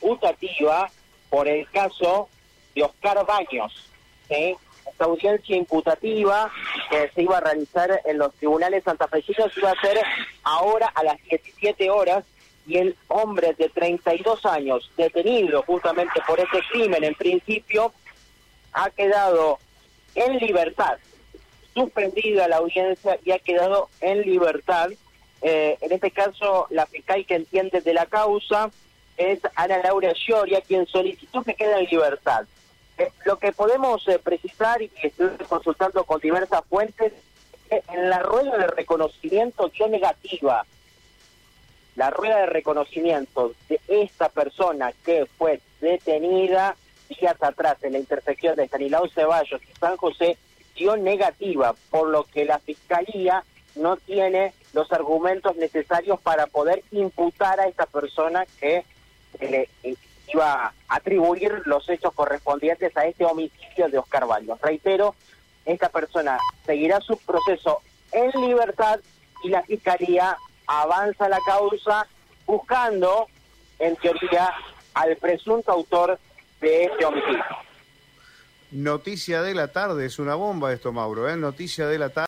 imputativa por el caso de Oscar Baños. Esta audiencia imputativa que se iba a realizar en los tribunales santafesinos iba a ser ahora a las 17 horas y el hombre de 32 años detenido justamente por ese crimen en principio ha quedado en libertad, suspendida la audiencia y ha quedado en libertad. Eh, en este caso, la fiscal que entiende de la causa es Ana Laura Lloria, quien solicitó que quede en libertad. Eh, lo que podemos eh, precisar y que estoy consultando con diversas fuentes, en la rueda de reconocimiento dio negativa. La rueda de reconocimiento de esta persona que fue detenida días atrás en la intersección de Sanilao Ceballos y San José dio negativa, por lo que la Fiscalía no tiene los argumentos necesarios para poder imputar a esta persona que le iba a atribuir los hechos correspondientes a este homicidio de Oscar Baños. Reitero, esta persona seguirá su proceso en libertad y la Fiscalía avanza la causa buscando, en teoría, al presunto autor de este homicidio. Noticia de la tarde, es una bomba esto, Mauro, ¿eh? Noticia de la tarde.